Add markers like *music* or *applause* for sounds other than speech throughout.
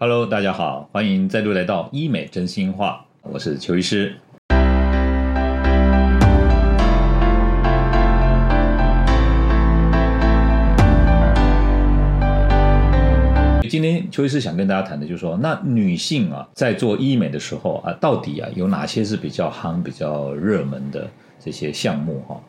Hello，大家好，欢迎再度来到医美真心话，我是邱医师。今天邱医师想跟大家谈的，就是说，那女性啊，在做医美的时候啊，到底啊有哪些是比较夯、比较热门的这些项目哈？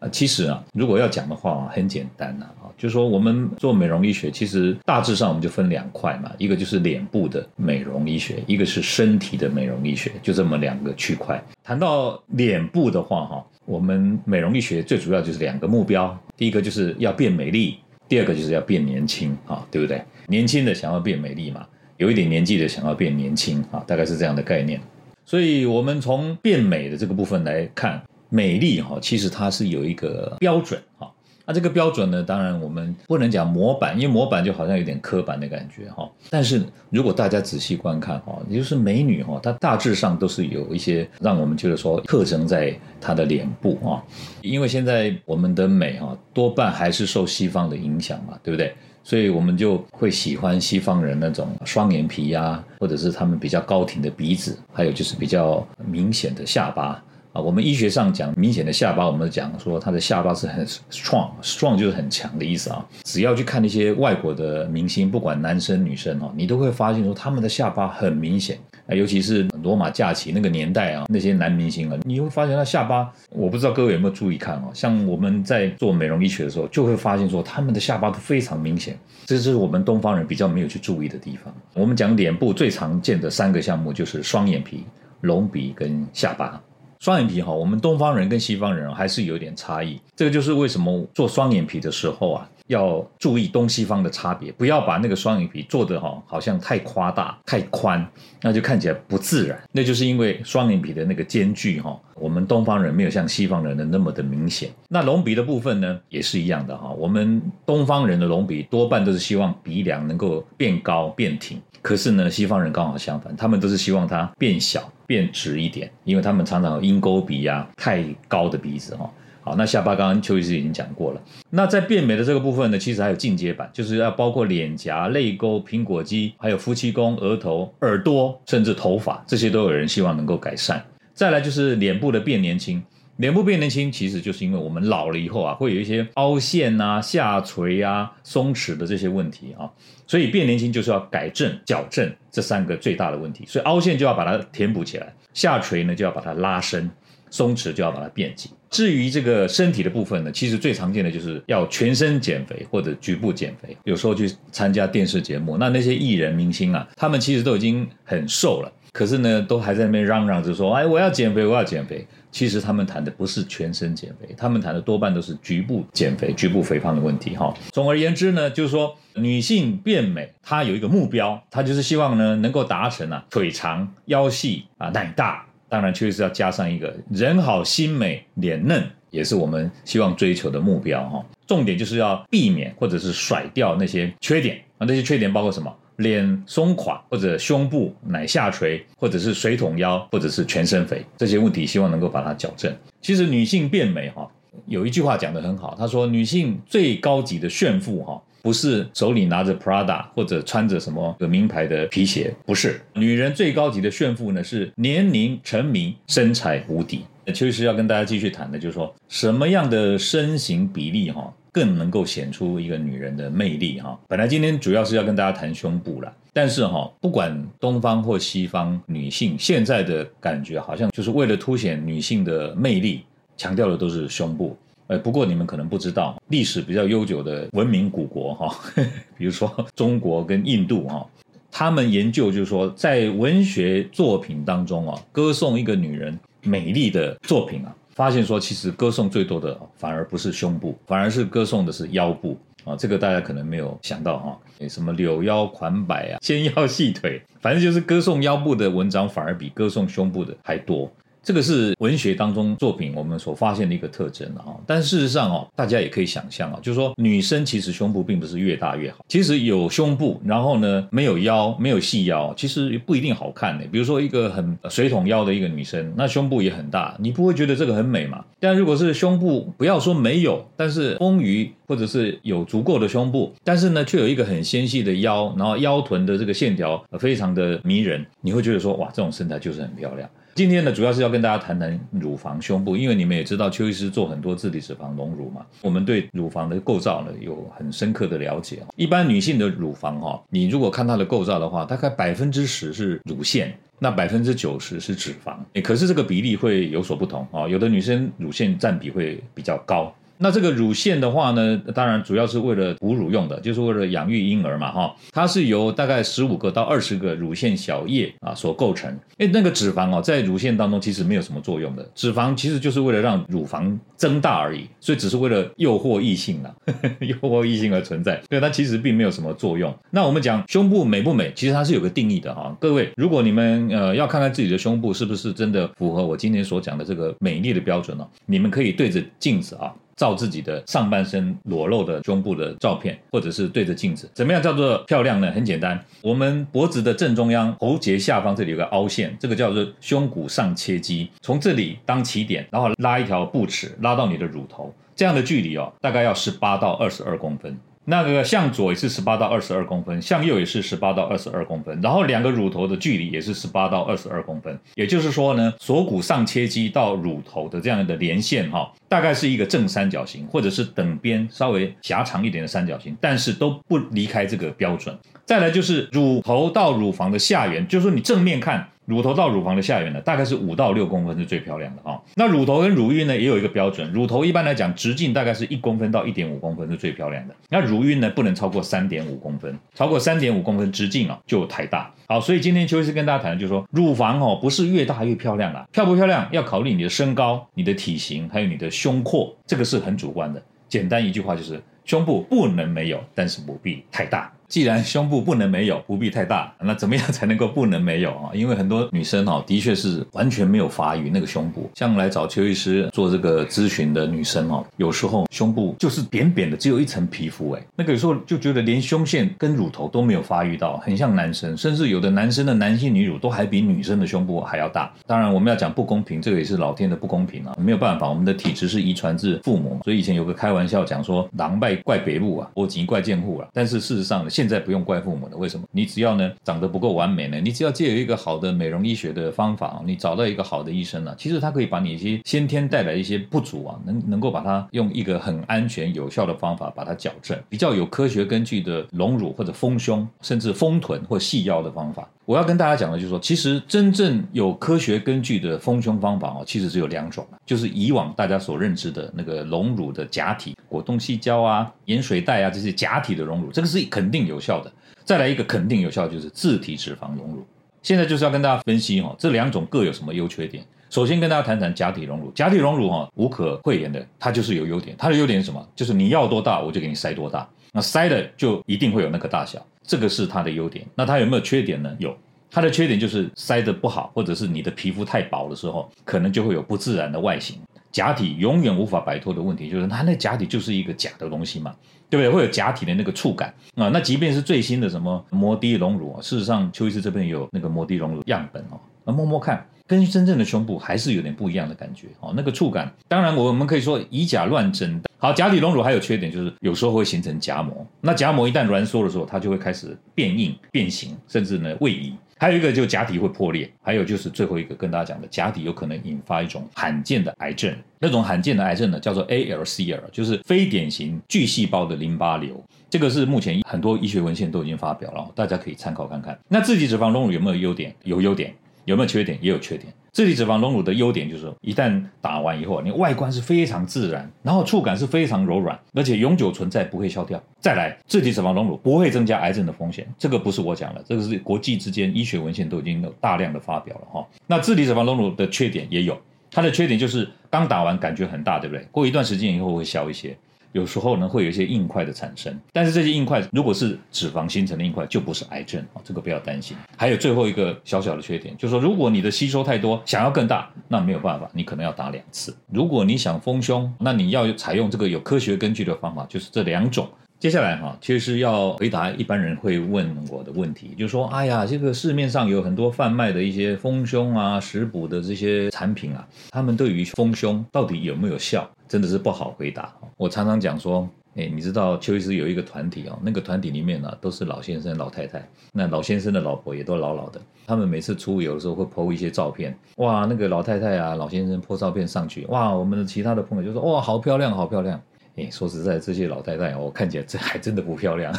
啊其实啊，如果要讲的话，很简单呐啊，就是说我们做美容医学，其实大致上我们就分两块嘛，一个就是脸部的美容医学，一个是身体的美容医学，就这么两个区块。谈到脸部的话哈，我们美容医学最主要就是两个目标，第一个就是要变美丽。第二个就是要变年轻啊，对不对？年轻的想要变美丽嘛，有一点年纪的想要变年轻啊，大概是这样的概念。所以，我们从变美的这个部分来看，美丽哈，其实它是有一个标准哈。那这个标准呢？当然我们不能讲模板，因为模板就好像有点刻板的感觉哈。但是如果大家仔细观看哈，也就是美女哈，她大致上都是有一些让我们觉得说特征在她的脸部啊。因为现在我们的美哈，多半还是受西方的影响嘛，对不对？所以我们就会喜欢西方人那种双眼皮呀，或者是他们比较高挺的鼻子，还有就是比较明显的下巴。啊，我们医学上讲明显的下巴，我们讲说他的下巴是很 strong，strong 就是很强的意思啊。只要去看那些外国的明星，不管男生女生哦，你都会发现说他们的下巴很明显。尤其是罗马假期那个年代啊，那些男明星啊，你会发现他下巴，我不知道各位有没有注意看哦。像我们在做美容医学的时候，就会发现说他们的下巴都非常明显，这是我们东方人比较没有去注意的地方。我们讲脸部最常见的三个项目就是双眼皮、隆鼻跟下巴。双眼皮哈，我们东方人跟西方人还是有点差异。这个就是为什么做双眼皮的时候啊，要注意东西方的差别，不要把那个双眼皮做的哈，好像太夸大、太宽，那就看起来不自然。那就是因为双眼皮的那个间距哈，我们东方人没有像西方人的那么的明显。那隆鼻的部分呢，也是一样的哈，我们东方人的隆鼻多半都是希望鼻梁能够变高、变挺。可是呢，西方人刚好相反，他们都是希望它变小、变直一点，因为他们常常有鹰钩鼻呀、太高的鼻子哈。好，那下巴刚刚邱医师已经讲过了。那在变美的这个部分呢，其实还有进阶版，就是要包括脸颊、泪沟、苹果肌，还有夫妻宫、额头、耳朵，甚至头发，这些都有人希望能够改善。再来就是脸部的变年轻。脸部变年轻，其实就是因为我们老了以后啊，会有一些凹陷啊、下垂啊、松弛的这些问题啊，所以变年轻就是要改正、矫正这三个最大的问题。所以凹陷就要把它填补起来，下垂呢就要把它拉伸，松弛就要把它变紧。至于这个身体的部分呢，其实最常见的就是要全身减肥或者局部减肥。有时候去参加电视节目，那那些艺人明星啊，他们其实都已经很瘦了，可是呢，都还在那边嚷嚷着说：“哎，我要减肥，我要减肥。”其实他们谈的不是全身减肥，他们谈的多半都是局部减肥、局部肥胖的问题。哈，总而言之呢，就是说女性变美，她有一个目标，她就是希望呢能够达成啊腿长、腰细啊、奶大。当然，确实是要加上一个人好心美、脸嫩，也是我们希望追求的目标。哈，重点就是要避免或者是甩掉那些缺点啊，那些缺点包括什么？脸松垮，或者胸部奶下垂，或者是水桶腰，或者是全身肥，这些问题希望能够把它矫正。其实女性变美哈，有一句话讲得很好，她说女性最高级的炫富哈，不是手里拿着 Prada 或者穿着什么个名牌的皮鞋，不是。女人最高级的炫富呢，是年龄成名，身材无敌。那邱医师要跟大家继续谈的，就是说什么样的身形比例哈。更能够显出一个女人的魅力哈。本来今天主要是要跟大家谈胸部了，但是哈，不管东方或西方，女性现在的感觉好像就是为了凸显女性的魅力，强调的都是胸部。呃，不过你们可能不知道，历史比较悠久的文明古国哈，*laughs* 比如说中国跟印度哈，他们研究就是说，在文学作品当中啊，歌颂一个女人美丽的作品啊。发现说，其实歌颂最多的反而不是胸部，反而是歌颂的是腰部啊。这个大家可能没有想到哈，什么柳腰款摆啊，*laughs* 纤腰细腿，反正就是歌颂腰部的文章反而比歌颂胸部的还多。这个是文学当中作品我们所发现的一个特征啊。但事实上哦，大家也可以想象啊，就是说女生其实胸部并不是越大越好。其实有胸部，然后呢没有腰，没有细腰，其实不一定好看的。比如说一个很水桶腰的一个女生，那胸部也很大，你不会觉得这个很美嘛？但如果是胸部，不要说没有，但是丰腴或者是有足够的胸部，但是呢却有一个很纤细的腰，然后腰臀的这个线条非常的迷人，你会觉得说哇，这种身材就是很漂亮。今天呢，主要是要跟大家谈谈乳房、胸部，因为你们也知道，邱医师做很多自体脂肪隆乳嘛，我们对乳房的构造呢有很深刻的了解。一般女性的乳房哈，你如果看它的构造的话，大概百分之十是乳腺，那百分之九十是脂肪。可是这个比例会有所不同啊，有的女生乳腺占比会比较高。那这个乳腺的话呢，当然主要是为了哺乳用的，就是为了养育婴儿嘛，哈，它是由大概十五个到二十个乳腺小叶啊所构成。哎，那个脂肪哦，在乳腺当中其实没有什么作用的，脂肪其实就是为了让乳房增大而已，所以只是为了诱惑异性啊，*laughs* 诱惑异性而存在，对它其实并没有什么作用。那我们讲胸部美不美，其实它是有个定义的哈，各位，如果你们呃要看看自己的胸部是不是真的符合我今天所讲的这个美丽的标准呢，你们可以对着镜子啊。照自己的上半身裸露的胸部的照片，或者是对着镜子，怎么样叫做漂亮呢？很简单，我们脖子的正中央喉结下方这里有个凹陷，这个叫做胸骨上切肌，从这里当起点，然后拉一条布尺，拉到你的乳头，这样的距离哦，大概要十八到二十二公分。那个向左也是十八到二十二公分，向右也是十八到二十二公分，然后两个乳头的距离也是十八到二十二公分。也就是说呢，锁骨上切肌到乳头的这样的连线哈，大概是一个正三角形，或者是等边稍微狭长一点的三角形，但是都不离开这个标准。再来就是乳头到乳房的下缘，就是说你正面看。乳头到乳房的下缘呢，大概是五到六公分是最漂亮的啊。那乳头跟乳晕呢，也有一个标准。乳头一般来讲，直径大概是一公分到一点五公分是最漂亮的。那乳晕呢，不能超过三点五公分，超过三点五公分直径啊，就太大。好，所以今天邱医师跟大家谈的就是说，乳房哦，不是越大越漂亮啊，漂不漂亮要考虑你的身高、你的体型，还有你的胸廓，这个是很主观的。简单一句话就是，胸部不能没有，但是不必太大。既然胸部不能没有，不必太大，那怎么样才能够不能没有啊？*laughs* 因为很多女生哈，的确是完全没有发育那个胸部。像来找邱医师做这个咨询的女生哦，有时候胸部就是扁扁的，只有一层皮肤哎，那个有时候就觉得连胸线跟乳头都没有发育到，很像男生，甚至有的男生的男性女乳都还比女生的胸部还要大。当然我们要讲不公平，这个也是老天的不公平啊，没有办法，我们的体质是遗传自父母，所以以前有个开玩笑讲说，狼狈怪北路啊，我急怪贱户啊。但是事实上呢，现在不用怪父母的，为什么？你只要呢长得不够完美呢，你只要借有一个好的美容医学的方法，你找到一个好的医生呢，其实他可以把你一些先天带来一些不足啊，能能够把它用一个很安全有效的方法把它矫正，比较有科学根据的隆乳或者丰胸，甚至丰臀或细腰的方法。我要跟大家讲的就是说，其实真正有科学根据的丰胸方法哦，其实只有两种，就是以往大家所认知的那个隆乳的假体果冻细胶啊、盐水袋啊这些假体的隆乳，这个是肯定有有效的。再来一个肯定有效，就是自体脂肪隆乳。现在就是要跟大家分析哈，这两种各有什么优缺点。首先跟大家谈谈假体隆乳，假体隆乳哈无可讳言的，它就是有优点。它的优点是什么？就是你要多大我就给你塞多大，那塞的就一定会有那个大小。这个是它的优点，那它有没有缺点呢？有，它的缺点就是塞的不好，或者是你的皮肤太薄的时候，可能就会有不自然的外形。假体永远无法摆脱的问题，就是它那假体就是一个假的东西嘛，对不对？会有假体的那个触感啊。那即便是最新的什么摩的隆乳，事实上邱医师这边有那个摩的隆乳样本哦，那摸摸看，跟真正的胸部还是有点不一样的感觉哦。那个触感，当然我们可以说以假乱真。好，假体隆乳还有缺点，就是有时候会形成夹膜。那夹膜一旦挛缩的时候，它就会开始变硬、变形，甚至呢位移。还有一个就假体会破裂。还有就是最后一个跟大家讲的，假体有可能引发一种罕见的癌症。那种罕见的癌症呢，叫做 ALCL，就是非典型巨细胞的淋巴瘤。这个是目前很多医学文献都已经发表了，大家可以参考看看。那自体脂肪隆乳有没有优点？有优点。有没有缺点？也有缺点。自体脂肪隆乳的优点就是，一旦打完以后，你外观是非常自然，然后触感是非常柔软，而且永久存在，不会消掉。再来，自体脂肪隆乳不会增加癌症的风险，这个不是我讲的，这个是国际之间医学文献都已经有大量的发表了哈。那自体脂肪隆乳的缺点也有，它的缺点就是刚打完感觉很大，对不对？过一段时间以后会消一些。有时候呢会有一些硬块的产生，但是这些硬块如果是脂肪形成的硬块，就不是癌症啊，这个不要担心。还有最后一个小小的缺点，就是说如果你的吸收太多，想要更大，那没有办法，你可能要打两次。如果你想丰胸，那你要采用这个有科学根据的方法，就是这两种。接下来哈，其实要回答一般人会问我的问题，就是说，哎呀，这个市面上有很多贩卖的一些丰胸啊、食补的这些产品啊，他们对于丰胸到底有没有效，真的是不好回答。我常常讲说，哎，你知道邱医师有一个团体哦，那个团体里面呢都是老先生、老太太，那老先生的老婆也都老老的，他们每次出游的时候会 po 一些照片，哇，那个老太太啊、老先生 po 照片上去，哇，我们的其他的朋友就说，哇，好漂亮，好漂亮。哎，说实在，这些老太太我看起来这还真的不漂亮，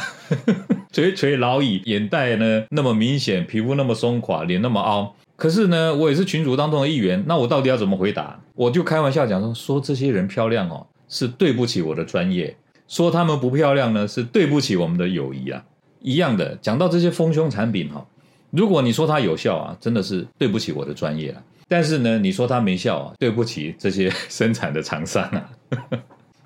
*laughs* 垂垂老矣，眼袋呢那么明显，皮肤那么松垮，脸那么凹。可是呢，我也是群主当中的一员，那我到底要怎么回答？我就开玩笑讲说，说这些人漂亮哦，是对不起我的专业；说他们不漂亮呢，是对不起我们的友谊啊。一样的，讲到这些丰胸产品哈，如果你说它有效啊，真的是对不起我的专业了。但是呢，你说它没效啊，对不起这些 *laughs* 生产的厂商啊。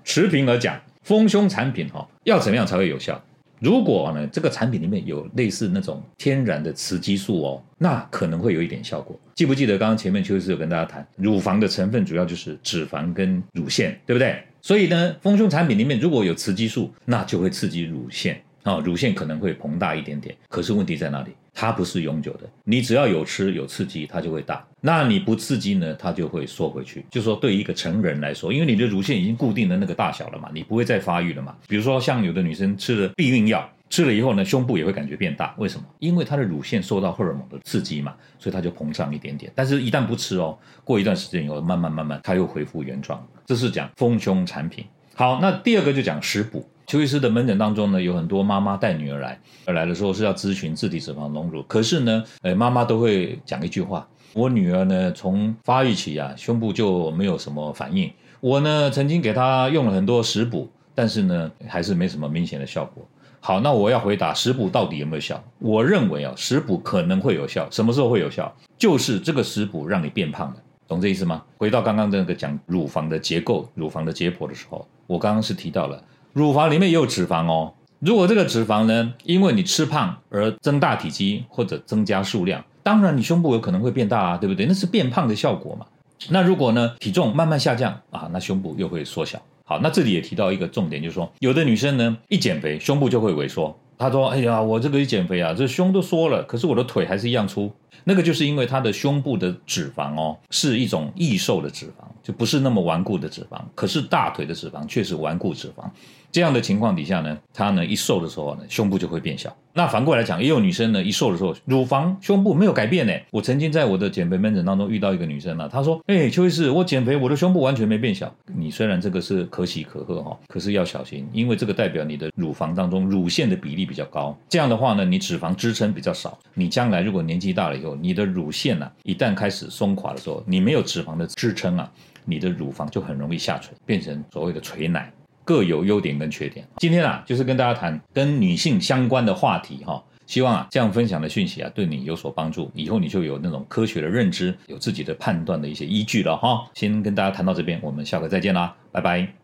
持平而讲，丰胸产品哈要怎么样才会有效？如果呢这个产品里面有类似那种天然的雌激素哦，那可能会有一点效果。记不记得刚刚前面邱医师有跟大家谈，乳房的成分主要就是脂肪跟乳腺，对不对？所以呢，丰胸产品里面如果有雌激素，那就会刺激乳腺啊，乳腺可能会膨大一点点。可是问题在哪里？它不是永久的，你只要有吃有刺激，它就会大。那你不刺激呢，它就会缩回去。就说对于一个成人来说，因为你的乳腺已经固定的那个大小了嘛，你不会再发育了嘛。比如说像有的女生吃了避孕药，吃了以后呢，胸部也会感觉变大。为什么？因为她的乳腺受到荷尔蒙的刺激嘛，所以它就膨胀一点点。但是，一旦不吃哦，过一段时间以后，慢慢慢慢，它又恢复原状。这是讲丰胸产品。好，那第二个就讲食补。邱医师的门诊当中呢，有很多妈妈带女儿来，而来的时候是要咨询自体脂肪隆乳，可是呢，呃，妈妈都会讲一句话：我女儿呢，从发育起啊，胸部就没有什么反应。我呢，曾经给她用了很多食补，但是呢，还是没什么明显的效果。好，那我要回答食补到底有没有效？我认为啊，食补可能会有效，什么时候会有效？就是这个食补让你变胖了，懂这意思吗？回到刚刚那个讲乳房的结构、乳房的解剖的时候，我刚刚是提到了。乳房里面也有脂肪哦。如果这个脂肪呢，因为你吃胖而增大体积或者增加数量，当然你胸部有可能会变大啊，对不对？那是变胖的效果嘛。那如果呢，体重慢慢下降啊，那胸部又会缩小。好，那这里也提到一个重点，就是说有的女生呢，一减肥胸部就会萎缩。她说：“哎呀，我这个一减肥啊，这胸都缩了，可是我的腿还是一样粗。那个就是因为她的胸部的脂肪哦，是一种易瘦的脂肪，就不是那么顽固的脂肪。可是大腿的脂肪却是顽固脂肪。”这样的情况底下呢，她呢一瘦的时候呢，胸部就会变小。那反过来讲，也有女生呢一瘦的时候，乳房、胸部没有改变呢。我曾经在我的减肥门诊当中遇到一个女生呢，她说：“哎，邱医师，我减肥，我的胸部完全没变小。你虽然这个是可喜可贺哈，可是要小心，因为这个代表你的乳房当中乳腺的比例比较高。这样的话呢，你脂肪支撑比较少。你将来如果年纪大了以后，你的乳腺呢一旦开始松垮的时候，你没有脂肪的支撑啊，你的乳房就很容易下垂，变成所谓的垂奶。”各有优点跟缺点。今天啊，就是跟大家谈跟女性相关的话题哈。希望啊，这样分享的讯息啊，对你有所帮助。以后你就有那种科学的认知，有自己的判断的一些依据了哈。先跟大家谈到这边，我们下回再见啦，拜拜。